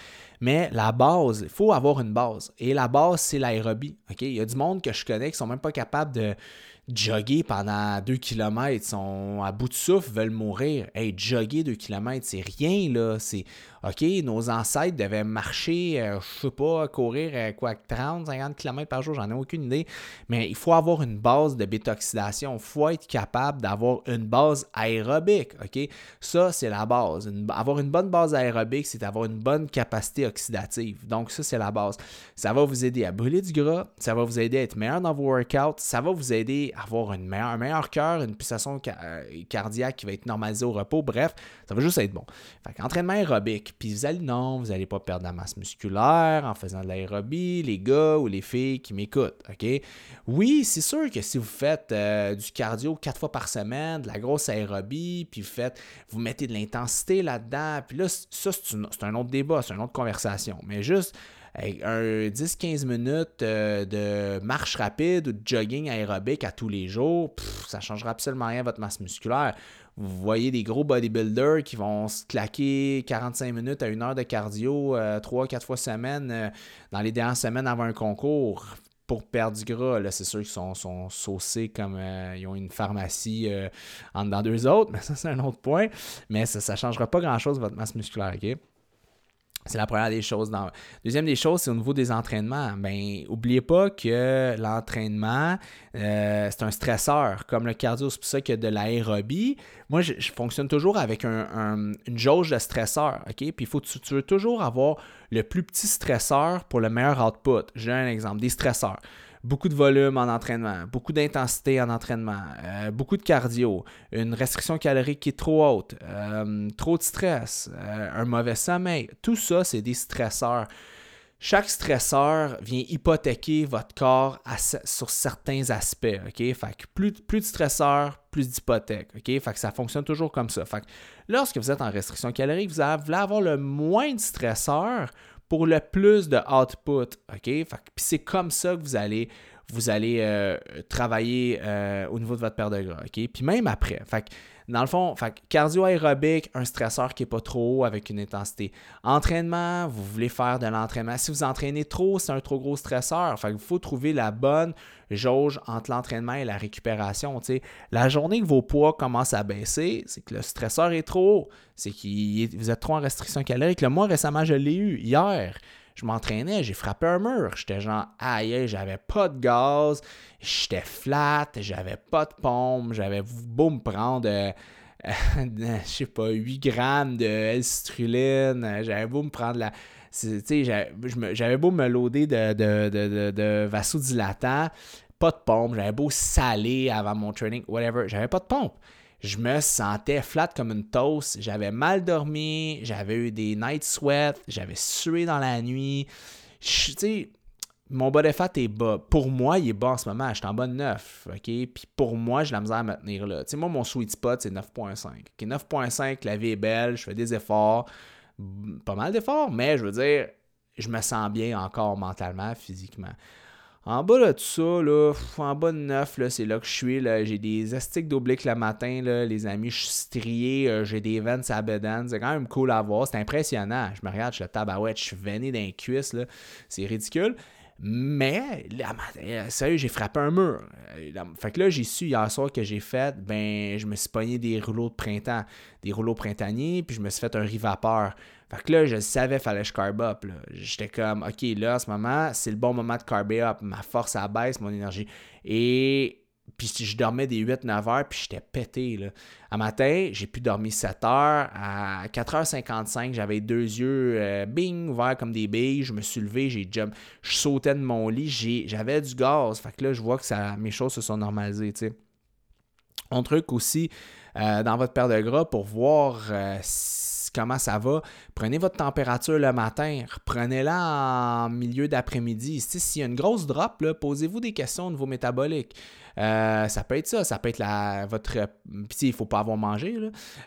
Mais la base, il faut avoir une base. Et la base, c'est l'aérobie. OK? Il y a du monde que je connais qui sont même pas capables de jogger pendant 2 km, sont à bout de souffle, veulent mourir. Hey, jogger 2 km, c'est rien, là. C'est OK, nos ancêtres devaient marcher, euh, je sais pas, courir euh, quoi, 30, 50 km par jour, j'en ai aucune idée. Mais il faut avoir une base de bétoxydation. Il faut être capable d'avoir une base aérobique. OK? Ça, c'est la base. avoir une bonne base aérobique, c'est avoir une bonne capacité oxydative. Donc, ça, c'est la base. Ça va vous aider à brûler du gras, ça va vous aider à être meilleur dans vos workouts, ça va vous aider à avoir une meilleure, un meilleur cœur, une pulsation euh, cardiaque qui va être normalisée au repos. Bref, ça va juste être bon. Fait qu'entraînement aérobique, puis vous allez, non, vous n'allez pas perdre de la masse musculaire en faisant de l'aérobie, les gars ou les filles qui m'écoutent, OK? Oui, c'est sûr que si vous faites euh, du cardio quatre fois par semaine, de la grosse aérobie, puis vous faites, vous mettez de l'intensité là-dedans, puis là, ça, c'est un autre débat, c'est une autre conversation. Mais juste un 10-15 minutes euh, de marche rapide ou de jogging aérobique à tous les jours, ça ne changera absolument rien à votre masse musculaire. Vous voyez des gros bodybuilders qui vont se claquer 45 minutes à une heure de cardio 3-4 euh, fois semaine euh, dans les dernières semaines avant un concours pour perdre du gras. Là, c'est sûr qu'ils sont, sont saucés comme euh, ils ont une pharmacie en dans deux autres, mais ça, c'est un autre point. Mais ça ne changera pas grand-chose votre masse musculaire, OK? C'est la première des choses. Dans... Deuxième des choses, c'est au niveau des entraînements. Ben, oubliez pas que l'entraînement, euh, c'est un stresseur, comme le cardio. C'est pour ça qu'il y a de l'aérobie. Moi, je, fonctionne toujours avec une jauge de stresseur. OK? Puis il faut tu, tu veux toujours avoir le plus petit stresseur pour le meilleur output. J'ai un exemple, des stresseurs beaucoup de volume en entraînement, beaucoup d'intensité en entraînement, euh, beaucoup de cardio, une restriction calorique qui est trop haute, euh, trop de stress, euh, un mauvais sommeil, tout ça, c'est des stresseurs. Chaque stresseur vient hypothéquer votre corps sur certains aspects. Fait que plus, de stresseurs, plus d'hypothèques. Ça fonctionne toujours comme ça. Fait que lorsque vous êtes en restriction calorique, vous allez avoir le moins de stresseurs pour le plus de output. OK? C'est comme ça que vous allez vous allez euh, travailler euh, au niveau de votre perte de gras. OK? Puis même après. Fait dans le fond, cardio aérobique, un stresseur qui n'est pas trop haut avec une intensité. Entraînement, vous voulez faire de l'entraînement. Si vous entraînez trop, c'est un trop gros stresseur. Fait il faut trouver la bonne jauge entre l'entraînement et la récupération. La journée que vos poids commencent à baisser, c'est que le stresseur est trop haut. C'est que vous êtes trop en restriction calorique. Le moi, récemment, je l'ai eu hier je m'entraînais, j'ai frappé un mur. J'étais genre, aïe, j'avais pas de gaz, j'étais flat, j'avais pas de pompe, j'avais beau me prendre, euh, je sais pas, 8 grammes de L-citrulline, j'avais beau me prendre la. J'avais beau me loader de, de, de, de pas de pompe, j'avais beau saler avant mon training, whatever, j'avais pas de pompe je me sentais flat comme une toast. J'avais mal dormi, j'avais eu des night sweats, j'avais sué dans la nuit. Tu sais, mon body fat est bas. Pour moi, il est bas en ce moment. Je suis en bas de 9. OK? Puis pour moi, j'ai la misère à me tenir là. Tu moi, mon sweet spot, c'est 9.5. OK? 9.5, la vie est belle, je fais des efforts. Pas mal d'efforts, mais je veux dire, je me sens bien encore mentalement, physiquement. En bas de ça, là, en bas de 9, c'est là que je suis. J'ai des astiques d'oblique le matin, là, les amis. Je suis strié, euh, j'ai des veines à bedaine. C'est quand même cool à voir. C'est impressionnant. Je me regarde, je suis le tabarouette, je suis veiné d'un cuisse. C'est ridicule. Mais, là, sérieux, j'ai frappé un mur. Euh, fait que là, j'ai su hier soir que j'ai fait, ben, je me suis pogné des rouleaux de printemps, des rouleaux printaniers, puis je me suis fait un riz vapeur. Fait que là, je savais fallait que je carb up. J'étais comme, OK, là, en ce moment, c'est le bon moment de carber up. Ma force, à baisse, mon énergie. Et puis je dormais des 8-9 heures, puis j'étais pété. Là. À matin, j'ai pu dormir 7 heures. À 4h55, j'avais deux yeux euh, bing, ouverts comme des billes. Je me suis levé, j'ai jump. Je sautais de mon lit, j'avais du gaz. Fait que là, je vois que ça, mes choses se sont normalisées. sais. Un truc aussi, euh, dans votre paire de gras, pour voir euh, si comment ça va. Prenez votre température le matin, reprenez-la en milieu d'après-midi. S'il y a une grosse drop, posez-vous des questions au niveau métabolique. Euh, ça peut être ça, ça peut être la, votre. Puis il ne faut pas avoir mangé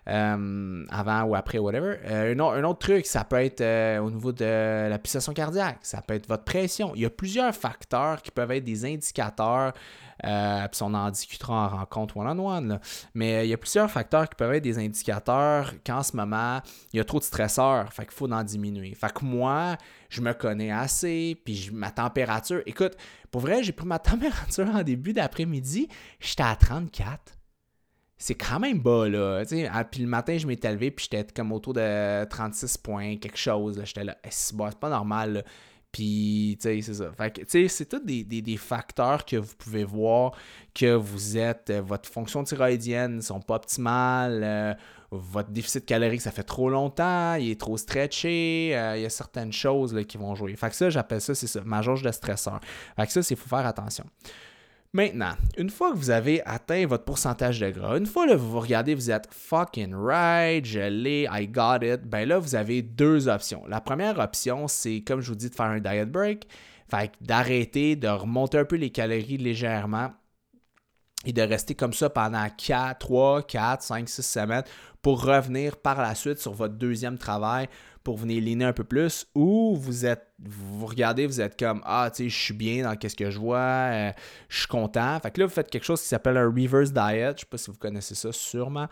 euh, avant ou après, whatever. Euh, un, autre truc, ça peut être au niveau de la pulsation cardiaque, ça peut être votre pression. Il y a plusieurs facteurs qui peuvent être des indicateurs euh, puis on en discutera en rencontre one-on-one. Mais il y a plusieurs facteurs qui peuvent être des indicateurs qu'en ce moment, il y a trop de stresseurs. Fait qu'il faut en diminuer. Fait que moi, je me connais assez. Puis ma température. Écoute, pour vrai, j'ai pris ma température en début d'après-midi. J'étais à 34 c'est quand même bas, là. Ah, puis le matin, je m'étais levé, puis j'étais comme autour de 36 points, quelque chose. J'étais là, c'est pas normal. Puis, tu sais, c'est ça. Fait que, tu sais, c'est tous des, facteurs que vous pouvez voir que vous êtes, euh, votre fonction thyroïdienne ne sont pas optimales, euh, votre déficit calorique, ça fait trop longtemps, il est trop stretché, euh, il y a certaines choses qui vont jouer. Fait que ça, j'appelle ça, c'est ça, ma jauge de stresseur. Fait que ça, c'est faut faire attention. Maintenant, une fois que vous avez atteint votre pourcentage de gras, une fois que vous vous regardez, vous êtes fucking right, je l'ai, I got it, ben là, vous avez deux options. La première option, c'est, comme je vous dis, de faire un diet break, fait d'arrêter, de remonter un peu les calories légèrement et de rester comme ça pendant 4, 3, 4, 5, 6 semaines pour revenir par la suite sur votre deuxième travail pour venir liner un peu plus ou vous êtes vous regardez, vous êtes comme ah tu sais je suis bien dans qu'est-ce que je vois, euh, je suis content. Fait que là vous faites quelque chose qui s'appelle un reverse diet, je sais pas si vous connaissez ça sûrement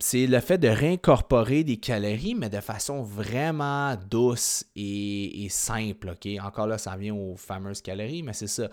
c'est le fait de réincorporer des calories, mais de façon vraiment douce et, simple. ok? Encore là, ça vient aux fameuses calories, mais c'est ça.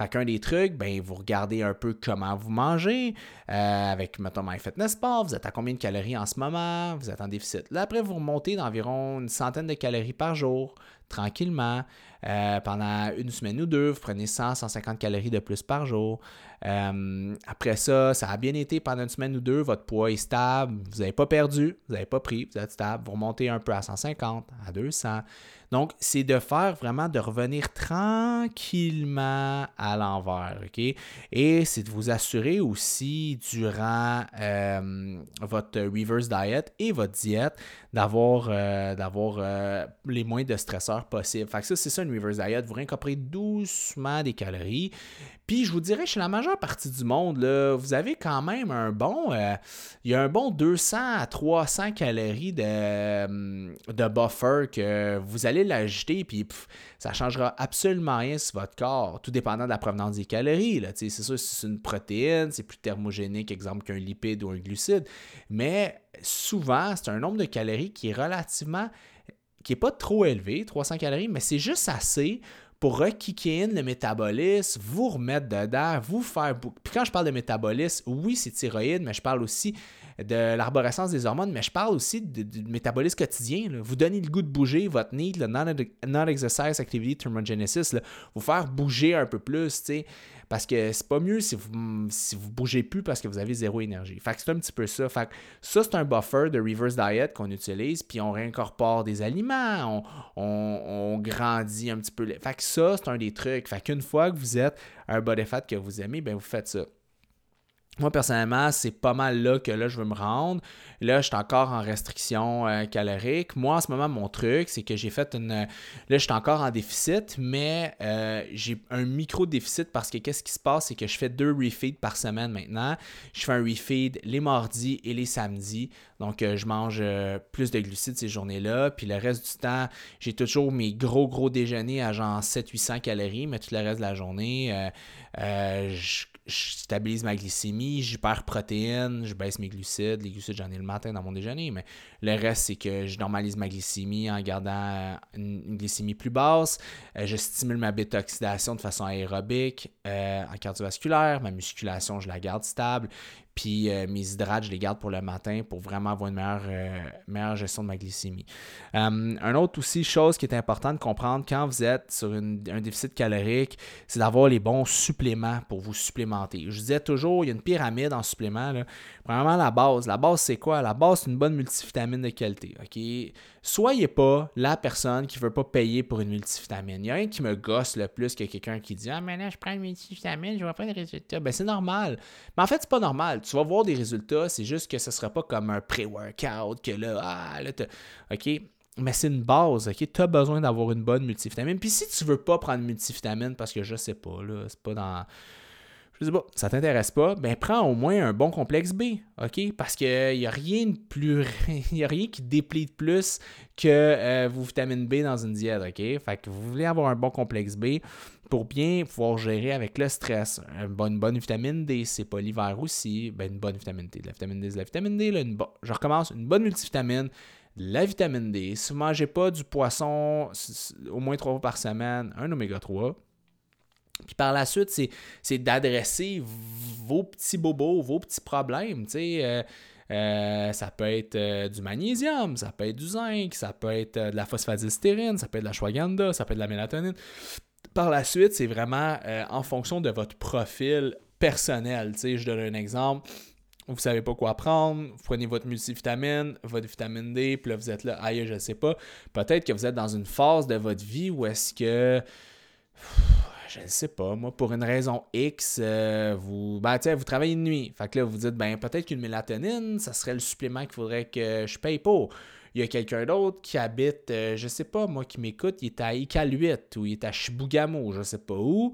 Fait qu'un des trucs, ben, vous regardez un peu comment vous mangez. Euh, avec, mettons, MyFitnessPal, vous êtes à combien de calories en ce moment? Vous êtes en déficit. Là, après, vous remontez d'environ une centaine de calories par jour, tranquillement. Euh, pendant une semaine ou deux, vous prenez 100, 150 calories de plus par jour. Euh, après ça, ça a bien été pendant une semaine ou deux, votre poids est stable, vous n'avez pas perdu, vous n'avez pas pris, vous êtes stable, vous remontez un peu à 150, à 200. Donc, c'est de faire vraiment de revenir tranquillement à l'envers, OK? Et c'est de vous assurer aussi durant euh, votre reverse diet et votre diète d'avoir euh, euh, les moins de stresseurs possibles. Fait que ça, c'est ça une reverse diet. Vous réincorporez doucement des calories. Puis je vous dirais, chez la majeure partie du monde, là, vous avez quand même un bon. Euh, il y a un bon 200 à 300 calories de, euh, de buffer que vous allez l'ajouter, puis ça changera absolument rien sur votre corps, tout dépendant de la provenance des calories. C'est sûr, si c'est une protéine, c'est plus thermogénique, exemple, qu'un lipide ou un glucide. Mais souvent, c'est un nombre de calories qui est relativement qui n'est pas trop élevé, 300 calories, mais c'est juste assez pour rekicker le métabolisme, vous remettre dedans, vous faire... Puis quand je parle de métabolisme, oui, c'est thyroïde, mais je parle aussi de l'arborescence des hormones, mais je parle aussi du métabolisme quotidien. Vous donner le goût de bouger, votre NEAT, le Non-Exercise Activity Thermogenesis, vous faire bouger un peu plus. Parce que c'est pas mieux si vous si vous bougez plus parce que vous avez zéro énergie. Fait que c'est un petit peu ça. Fait que ça, c'est un buffer de reverse diet qu'on utilise, puis on réincorpore des aliments, on, on, grandit un petit peu. Fait que ça, c'est un des trucs. Fait qu'une fois que vous êtes un body fat que vous aimez, ben vous faites ça. Moi, personnellement, c'est pas mal là que là, je veux me rendre. Là, je suis encore en restriction euh, calorique. Moi, en ce moment, mon truc, c'est que j'ai fait une. Là, je suis encore en déficit, mais euh, j'ai un micro-déficit parce que qu'est-ce qui se passe, c'est que je fais deux refeeds par semaine maintenant. Je fais un refeed les mardis et les samedis. Donc, euh, je mange plus de glucides ces journées-là. Puis le reste du temps, j'ai toujours mes gros, gros déjeuners à genre 700-800 calories, mais tout le reste de la journée, je je stabilise ma glycémie, protéines, je baisse mes glucides. Les glucides, j'en ai le matin dans mon déjeuner, mais le reste, c'est que je normalise ma glycémie en gardant euh, une, glycémie plus basse. Euh, je stimule ma bêta-oxydation de façon aérobique, euh, en cardiovasculaire. Ma musculation, je la garde stable. Puis euh, mes hydrates, je les garde pour le matin pour vraiment avoir une meilleure, euh, meilleure gestion de ma glycémie. Euh, un autre aussi chose qui est important de comprendre quand vous êtes sur un déficit calorique, c'est d'avoir les bons suppléments pour vous supplémenter. Je disais toujours, il y a une pyramide en supplément. Là. Premièrement, la base. La base, c'est quoi? La base, c'est une bonne multivitamine de qualité. OK? Soyez pas la personne qui veut pas payer pour une multivitamine. Il n'y a rien qui me gosse le plus que quelqu'un qui dit Ah, mais là, je prends une multivitamine, je vois pas de résultats. Ben, c'est normal. Mais en fait, c'est pas normal. Tu vas voir des résultats, c'est juste que ce ne sera pas comme un pré-workout que là, ah, là, OK? Mais c'est une base, OK? Tu as besoin d'avoir une bonne multivitamine. Puis si tu veux pas prendre une multivitamine parce que je sais pas, là, c'est pas dans je dis, bon, ça t'intéresse pas, ben prends au moins un bon complexe B, OK? Parce qu'il n'y a rien de plus. Y a rien qui plus que euh, vos vitamines B dans une diète, OK? Fait que vous voulez avoir un bon complexe B pour bien pouvoir gérer avec le stress. Une bonne, bonne vitamine D, c'est pas l'hiver aussi. Ben, une bonne vitamine D. De la vitamine D, de la vitamine D. Là, une Je recommence, une bonne multivitamine la vitamine D. Si vous ne mangez pas du poisson au moins trois fois par semaine, un oméga 3, puis par la suite, c'est d'adresser vos petits bobos, vos petits problèmes. Euh, euh, ça peut être euh, du magnésium, ça peut être du zinc, ça peut être de la phosphatidylstérine, ça peut être de la shwaganda, ça peut être de la mélatonine. Par la suite, c'est vraiment en fonction de votre profil personnel. je donne un exemple. Vous ne savez pas quoi prendre, vous prenez votre multivitamine, votre vitamine D, puis là vous êtes là, aïe, je sais pas. Peut-être que vous êtes dans une phase de votre vie où est-ce que je ne sais pas, moi, pour une raison X, euh, vous, ben, vous travaillez de nuit. Fait que là, vous dites, ben, peut-être qu'une mélatonine, ça serait le supplément qu'il faudrait que je paye pour il y a quelqu'un d'autre qui habite, je euh, je sais pas, moi qui m'écoute, il est à Iqaluit ou il est à Chibougamau, je sais pas où.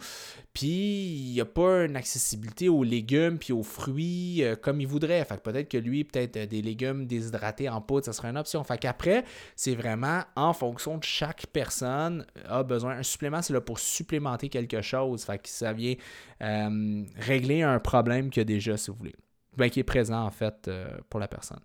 Puis il n'y a pas une accessibilité aux légumes puis aux fruits euh, comme il voudrait. Fait que peut-être que lui, peut-être euh, des légumes déshydratés en poudre, ça serait une option. Fait qu'après, c'est vraiment en fonction de chaque personne a besoin. Un supplément, c'est là pour supplémenter quelque chose. Fait que ça vient régler un problème qu'il y a déjà, si vous voulez. Ben, qui est présent en fait pour la personne.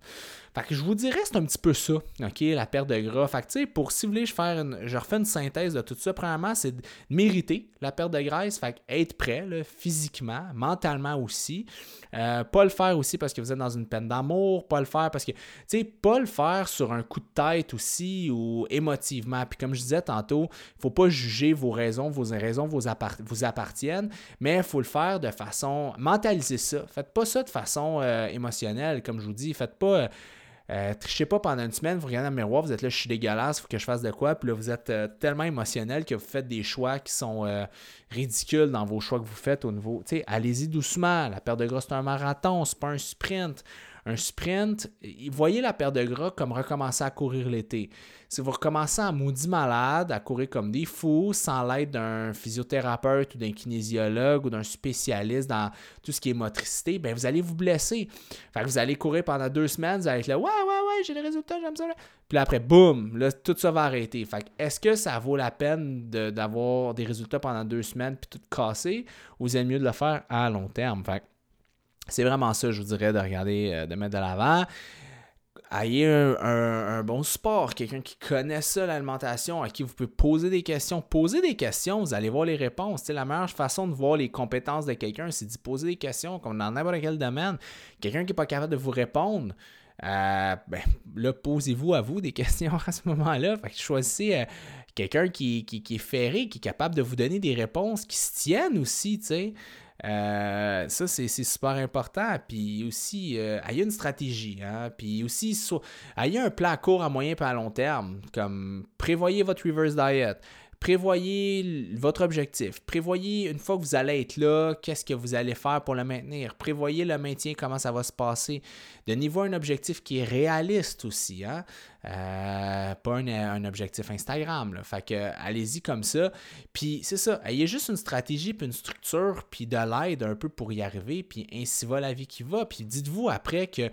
Fait que je vous dirais, c'est un petit peu ça, OK, la perte de gras. Fait que, pour, si vous voulez, je, faire une, je refais une synthèse de tout ça. Premièrement, c'est de mériter la perte de graisse. Fait que être prêt, physiquement, mentalement aussi. Euh, pas le faire aussi parce que vous êtes dans une peine d'amour. Pas le faire parce que, tu sais, pas le faire sur un coup de tête aussi ou émotivement. Puis comme je disais tantôt, il faut pas juger vos raisons. Vos raisons vous, vous appartiennent. Mais il faut le faire de façon... Mentaliser ça. Faites pas ça de façon euh, émotionnelle, comme je vous dis. Faites pas... Euh, trichez pas pendant une semaine, vous regardez dans le miroir, vous êtes là, je suis dégueulasse, il faut que je fasse de quoi. Puis là, vous êtes euh, tellement émotionnel que vous faites des choix qui sont euh, ridicules dans vos choix que vous faites au niveau. Tu sais, allez-y doucement. La perte de gras, c'est un marathon, c'est pas un sprint. Un sprint, voyez la perte de gras comme recommencer à courir l'été. Si vous recommencez à maudit malade, à courir comme des fous, sans l'aide d'un physiothérapeute ou d'un kinésiologue ou d'un spécialiste dans tout ce qui est motricité, ben vous allez vous blesser. Fait que vous allez courir pendant deux semaines, vous allez être là, ouais, ouais, ouais, j'ai les résultats, j'aime ça. Puis après, boum, là, tout ça va arrêter. Fait est-ce que ça vaut la peine d'avoir des résultats pendant deux semaines puis tout casser ou vous êtes mieux de le faire à long terme? Fait c'est vraiment ça, je vous dirais, de regarder, euh, de mettre de l'avant. Ayez un, bon support, quelqu'un qui connaît ça, l'alimentation, à qui vous pouvez poser des questions. Poser des questions, vous allez voir les réponses. la meilleure façon de voir les compétences de quelqu'un, c'est d'y poser des questions, comme dans n'importe quel domaine. Quelqu'un qui n'est pas capable de vous répondre, euh, ben, là, posez-vous à vous des questions à ce moment-là. choisissez euh, quelqu'un qui, qui, est ferré, qui est capable de vous donner des réponses qui se tiennent aussi, tu sais. Euh, ça, c'est super important. Puis aussi, euh, ayez une stratégie. Hein? Puis aussi, ayez un plan court, à moyen et à long terme. Comme prévoyez votre reverse diet. Prévoyez votre objectif. Prévoyez une fois que vous allez être là, qu'est-ce que vous allez faire pour le maintenir. Prévoyez le maintien, comment ça va se passer. Donnez-vous un objectif qui est réaliste aussi. Hein? Euh, pas un, objectif Instagram. Fait que allez-y comme ça. Puis c'est ça, ayez juste une stratégie, puis une structure, puis de l'aide un peu pour y arriver, puis ainsi va la vie qui va. Puis dites-vous après que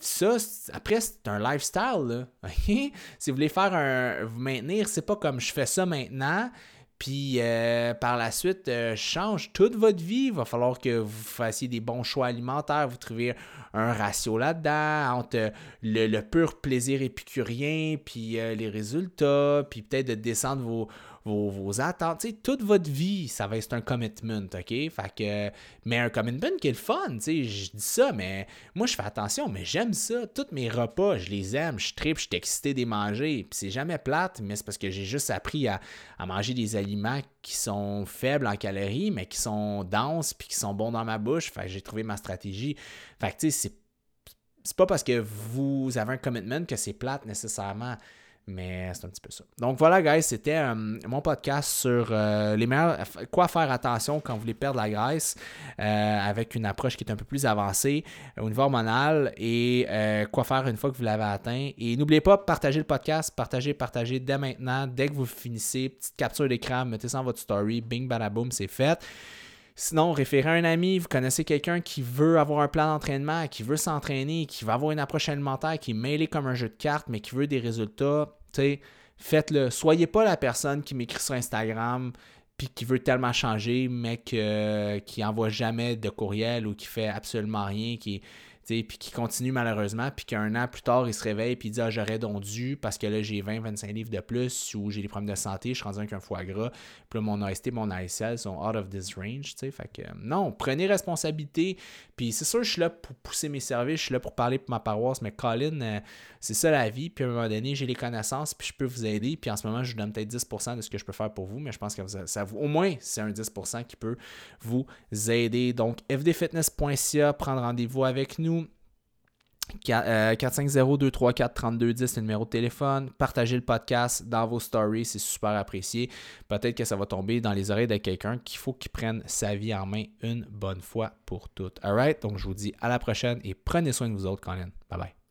ça, après, c'est un lifestyle. Là, Si vous voulez faire un. vous maintenir, c'est pas comme je fais ça maintenant. Puis euh, par la suite, euh, change toute votre vie. Il va falloir que vous fassiez des bons choix alimentaires. Vous trouviez un ratio là-dedans entre le, le, pur plaisir épicurien, puis euh, les résultats, puis peut-être de descendre vos, vos, attentes. Tu sais, toute votre vie, ça va être un commitment, OK? Fait que, mais un commitment qui est le fun, tu je dis ça, mais moi, je fais attention, mais j'aime ça. Tous mes repas, je les aime, je tripe, je suis excité de manger. Puis c'est jamais plate, mais c'est parce que j'ai juste appris à, manger des aliments qui sont faibles en calories, mais qui sont denses puis qui sont bons dans ma bouche. Fait que j'ai trouvé ma stratégie. Fait que, tu sais, c'est c'est pas parce que vous avez un commitment que c'est plate nécessairement. Mais c'est un petit peu ça. Donc voilà, guys, c'était euh, mon podcast sur euh, les meilleurs. Quoi faire attention quand vous voulez perdre la graisse euh, avec une approche qui est un peu plus avancée au niveau hormonal et quoi faire une fois que vous l'avez atteint. Et n'oubliez pas, partagez le podcast, partagez, partagez dès maintenant. Dès que vous finissez, petite capture d'écran, mettez ça dans votre story, bing, badaboum, c'est fait. Sinon, référez un ami, vous connaissez quelqu'un qui veut avoir un plan d'entraînement, qui veut s'entraîner, qui va avoir une approche alimentaire, qui est mêlé comme un jeu de cartes, mais qui veut des résultats, faites-le. Soyez pas la personne qui m'écrit sur Instagram puis qui veut tellement changer, mais qui envoie jamais de courriel ou qui fait absolument rien, puis qui continue malheureusement, puis qu'un an plus tard, il se réveille, puis il dit ah, j'aurais donc dû, parce que là, j'ai 20-25 livres de plus, ou j'ai des problèmes de santé, je suis rendu avec un foie gras, puis là, mon AST, mon ASL sont out of this range, tu fait que non, prenez responsabilité, puis c'est sûr, je suis là pour pousser mes services, je suis là pour parler pour ma paroisse, mais Colin, euh, c'est ça la vie, puis à un moment donné, j'ai les connaissances, puis je peux vous aider, puis en ce moment, je vous donne peut-être 10% de ce que je peux faire pour vous, mais je pense que ça, vous, au moins, c'est un 10% qui peut vous aider. Donc, fdfitness.ca, prendre rendez-vous avec nous, 450-234-3210, c'est le numéro de téléphone. Partagez le podcast dans vos stories, c'est super apprécié. Peut-être que ça va tomber dans les oreilles de quelqu'un qu'il faut qu'il prenne sa vie en main une bonne fois pour toutes. Alright, donc je vous dis à la prochaine et prenez soin de vous autres, Colin. Bye bye.